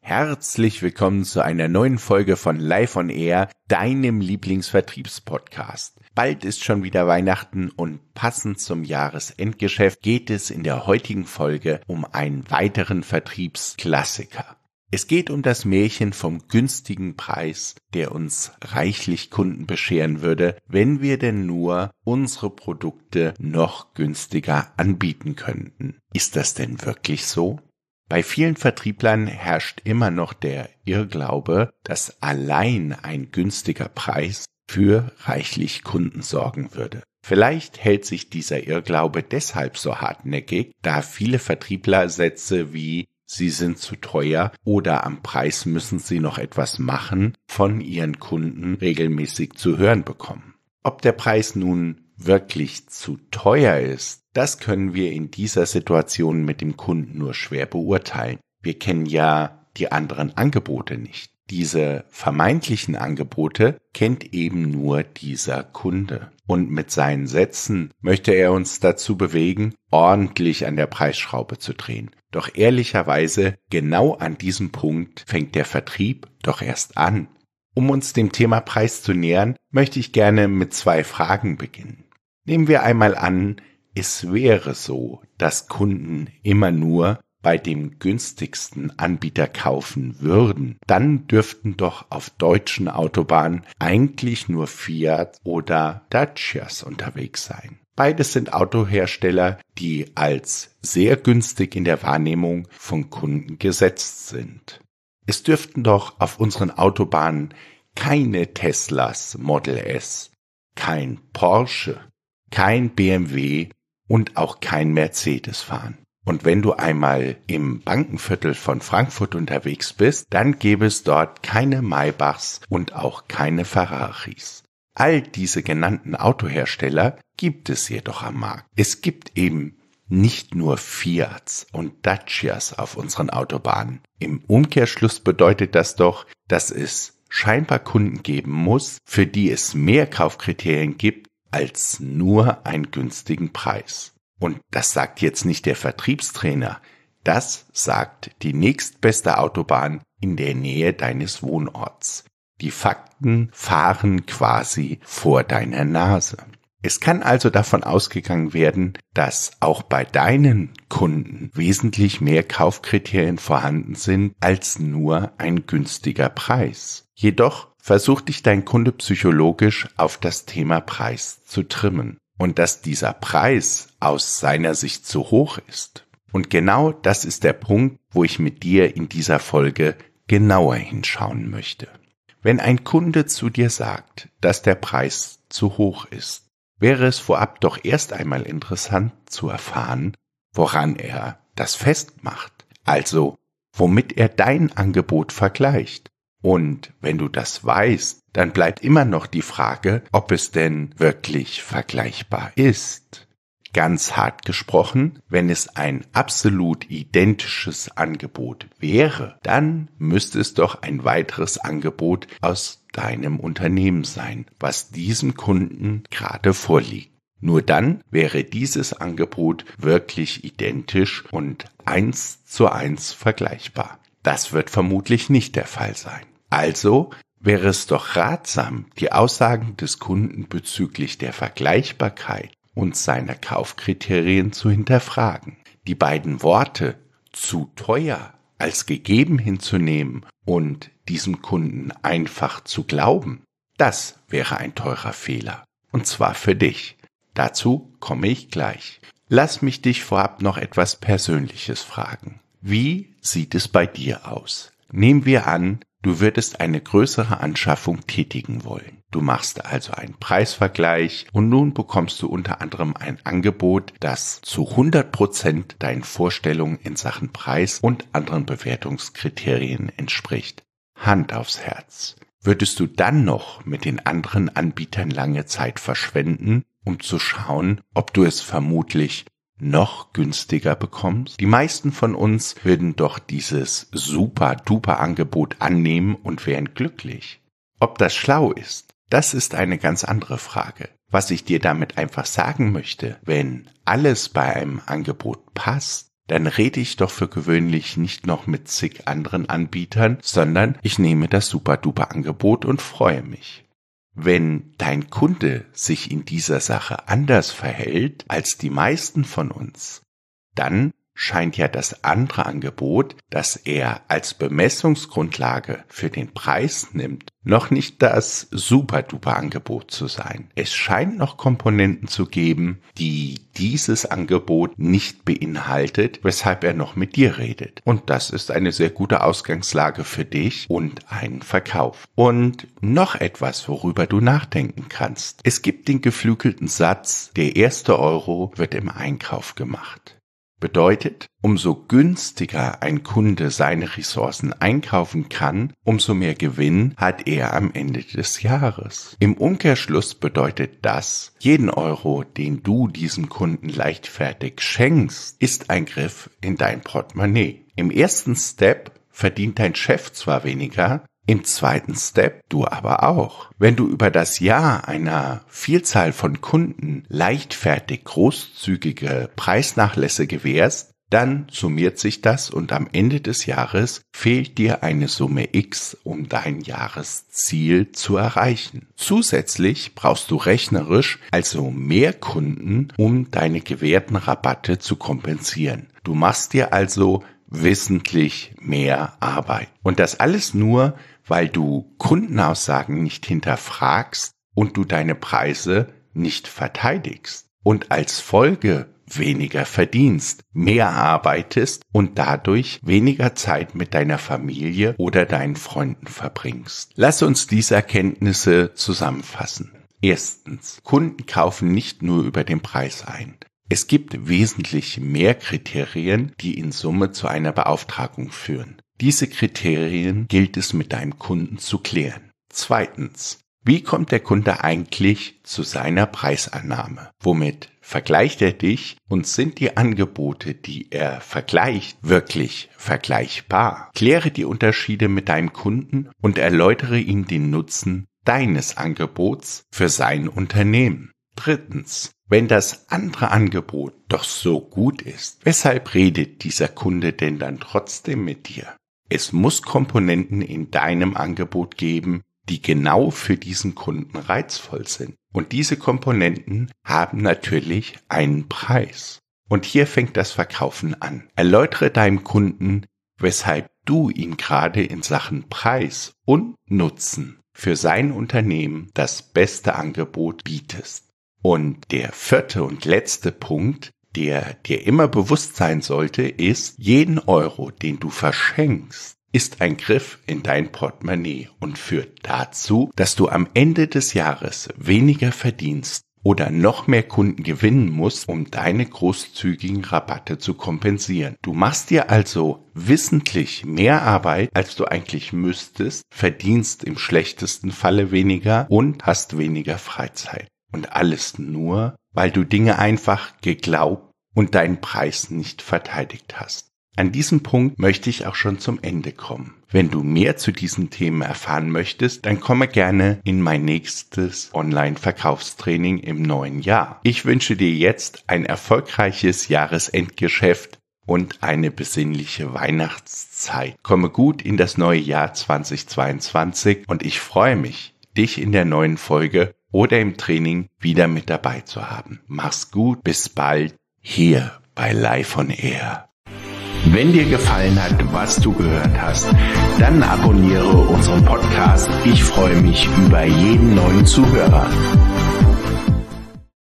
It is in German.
Herzlich willkommen zu einer neuen Folge von Live on Air, deinem Lieblingsvertriebspodcast. Bald ist schon wieder Weihnachten und passend zum Jahresendgeschäft geht es in der heutigen Folge um einen weiteren Vertriebsklassiker. Es geht um das Märchen vom günstigen Preis, der uns reichlich Kunden bescheren würde, wenn wir denn nur unsere Produkte noch günstiger anbieten könnten. Ist das denn wirklich so? Bei vielen Vertrieblern herrscht immer noch der Irrglaube, dass allein ein günstiger Preis für reichlich Kunden sorgen würde. Vielleicht hält sich dieser Irrglaube deshalb so hartnäckig, da viele Vertriebler Sätze wie sie sind zu teuer oder am Preis müssen sie noch etwas machen von ihren Kunden regelmäßig zu hören bekommen. Ob der Preis nun wirklich zu teuer ist, das können wir in dieser Situation mit dem Kunden nur schwer beurteilen. Wir kennen ja die anderen Angebote nicht. Diese vermeintlichen Angebote kennt eben nur dieser Kunde. Und mit seinen Sätzen möchte er uns dazu bewegen, ordentlich an der Preisschraube zu drehen. Doch ehrlicherweise, genau an diesem Punkt fängt der Vertrieb doch erst an. Um uns dem Thema Preis zu nähern, möchte ich gerne mit zwei Fragen beginnen. Nehmen wir einmal an, es wäre so, dass Kunden immer nur bei dem günstigsten Anbieter kaufen würden, dann dürften doch auf deutschen Autobahnen eigentlich nur Fiat oder Dacias unterwegs sein. Beides sind Autohersteller, die als sehr günstig in der Wahrnehmung von Kunden gesetzt sind. Es dürften doch auf unseren Autobahnen keine Teslas Model S, kein Porsche, kein BMW und auch kein Mercedes fahren. Und wenn du einmal im Bankenviertel von Frankfurt unterwegs bist, dann gäbe es dort keine Maybachs und auch keine Ferraris. All diese genannten Autohersteller gibt es jedoch am Markt. Es gibt eben nicht nur Fiats und Dacias auf unseren Autobahnen. Im Umkehrschluss bedeutet das doch, dass es scheinbar Kunden geben muss, für die es mehr Kaufkriterien gibt als nur einen günstigen Preis. Und das sagt jetzt nicht der Vertriebstrainer, das sagt die nächstbeste Autobahn in der Nähe deines Wohnorts. Die Fakten fahren quasi vor deiner Nase. Es kann also davon ausgegangen werden, dass auch bei deinen Kunden wesentlich mehr Kaufkriterien vorhanden sind als nur ein günstiger Preis. Jedoch versucht dich dein Kunde psychologisch auf das Thema Preis zu trimmen und dass dieser Preis aus seiner Sicht zu hoch ist. Und genau das ist der Punkt, wo ich mit dir in dieser Folge genauer hinschauen möchte. Wenn ein Kunde zu dir sagt, dass der Preis zu hoch ist, wäre es vorab doch erst einmal interessant zu erfahren, woran er das festmacht, also womit er dein Angebot vergleicht. Und wenn du das weißt, dann bleibt immer noch die Frage, ob es denn wirklich vergleichbar ist. Ganz hart gesprochen, wenn es ein absolut identisches Angebot wäre, dann müsste es doch ein weiteres Angebot aus deinem Unternehmen sein, was diesem Kunden gerade vorliegt. Nur dann wäre dieses Angebot wirklich identisch und eins zu eins vergleichbar. Das wird vermutlich nicht der Fall sein. Also wäre es doch ratsam, die Aussagen des Kunden bezüglich der Vergleichbarkeit und seiner Kaufkriterien zu hinterfragen. Die beiden Worte zu teuer als gegeben hinzunehmen und diesem Kunden einfach zu glauben, das wäre ein teurer Fehler. Und zwar für dich. Dazu komme ich gleich. Lass mich dich vorab noch etwas Persönliches fragen. Wie sieht es bei dir aus? Nehmen wir an, Du würdest eine größere Anschaffung tätigen wollen. Du machst also einen Preisvergleich und nun bekommst du unter anderem ein Angebot, das zu 100 Prozent deinen Vorstellungen in Sachen Preis und anderen Bewertungskriterien entspricht. Hand aufs Herz. Würdest du dann noch mit den anderen Anbietern lange Zeit verschwenden, um zu schauen, ob du es vermutlich noch günstiger bekommst? Die meisten von uns würden doch dieses super duper Angebot annehmen und wären glücklich. Ob das schlau ist, das ist eine ganz andere Frage. Was ich dir damit einfach sagen möchte, wenn alles bei einem Angebot passt, dann rede ich doch für gewöhnlich nicht noch mit zig anderen Anbietern, sondern ich nehme das super-duper Angebot und freue mich. Wenn dein Kunde sich in dieser Sache anders verhält als die meisten von uns, dann scheint ja das andere Angebot, das er als Bemessungsgrundlage für den Preis nimmt, noch nicht das super-duper Angebot zu sein. Es scheint noch Komponenten zu geben, die dieses Angebot nicht beinhaltet, weshalb er noch mit dir redet. Und das ist eine sehr gute Ausgangslage für dich und einen Verkauf. Und noch etwas, worüber du nachdenken kannst. Es gibt den geflügelten Satz, der erste Euro wird im Einkauf gemacht. Bedeutet, umso günstiger ein Kunde seine Ressourcen einkaufen kann, umso mehr Gewinn hat er am Ende des Jahres. Im Umkehrschluss bedeutet das, jeden Euro, den du diesem Kunden leichtfertig schenkst, ist ein Griff in dein Portemonnaie. Im ersten Step verdient dein Chef zwar weniger, im zweiten Step du aber auch. Wenn du über das Jahr einer Vielzahl von Kunden leichtfertig großzügige Preisnachlässe gewährst, dann summiert sich das und am Ende des Jahres fehlt dir eine Summe X, um dein Jahresziel zu erreichen. Zusätzlich brauchst du rechnerisch also mehr Kunden, um deine gewährten Rabatte zu kompensieren. Du machst dir also wissentlich mehr Arbeit. Und das alles nur, weil du Kundenaussagen nicht hinterfragst und du deine Preise nicht verteidigst und als Folge weniger verdienst, mehr arbeitest und dadurch weniger Zeit mit deiner Familie oder deinen Freunden verbringst. Lass uns diese Erkenntnisse zusammenfassen. Erstens, Kunden kaufen nicht nur über den Preis ein. Es gibt wesentlich mehr Kriterien, die in Summe zu einer Beauftragung führen. Diese Kriterien gilt es mit deinem Kunden zu klären. Zweitens. Wie kommt der Kunde eigentlich zu seiner Preisannahme? Womit vergleicht er dich und sind die Angebote, die er vergleicht, wirklich vergleichbar? Kläre die Unterschiede mit deinem Kunden und erläutere ihm den Nutzen deines Angebots für sein Unternehmen. Drittens. Wenn das andere Angebot doch so gut ist, weshalb redet dieser Kunde denn dann trotzdem mit dir? Es muss Komponenten in deinem Angebot geben, die genau für diesen Kunden reizvoll sind. Und diese Komponenten haben natürlich einen Preis. Und hier fängt das Verkaufen an. Erläutere deinem Kunden, weshalb du ihm gerade in Sachen Preis und Nutzen für sein Unternehmen das beste Angebot bietest. Und der vierte und letzte Punkt der dir immer bewusst sein sollte, ist, jeden Euro, den du verschenkst, ist ein Griff in dein Portemonnaie und führt dazu, dass du am Ende des Jahres weniger verdienst oder noch mehr Kunden gewinnen musst, um deine großzügigen Rabatte zu kompensieren. Du machst dir also wissentlich mehr Arbeit, als du eigentlich müsstest, verdienst im schlechtesten Falle weniger und hast weniger Freizeit. Und alles nur, weil du Dinge einfach geglaubt und deinen Preis nicht verteidigt hast. An diesem Punkt möchte ich auch schon zum Ende kommen. Wenn du mehr zu diesen Themen erfahren möchtest, dann komme gerne in mein nächstes Online-Verkaufstraining im neuen Jahr. Ich wünsche dir jetzt ein erfolgreiches Jahresendgeschäft und eine besinnliche Weihnachtszeit. Komme gut in das neue Jahr 2022 und ich freue mich, dich in der neuen Folge oder im Training wieder mit dabei zu haben. Mach's gut, bis bald hier bei Live on Air. Wenn dir gefallen hat, was du gehört hast, dann abonniere unseren Podcast. Ich freue mich über jeden neuen Zuhörer.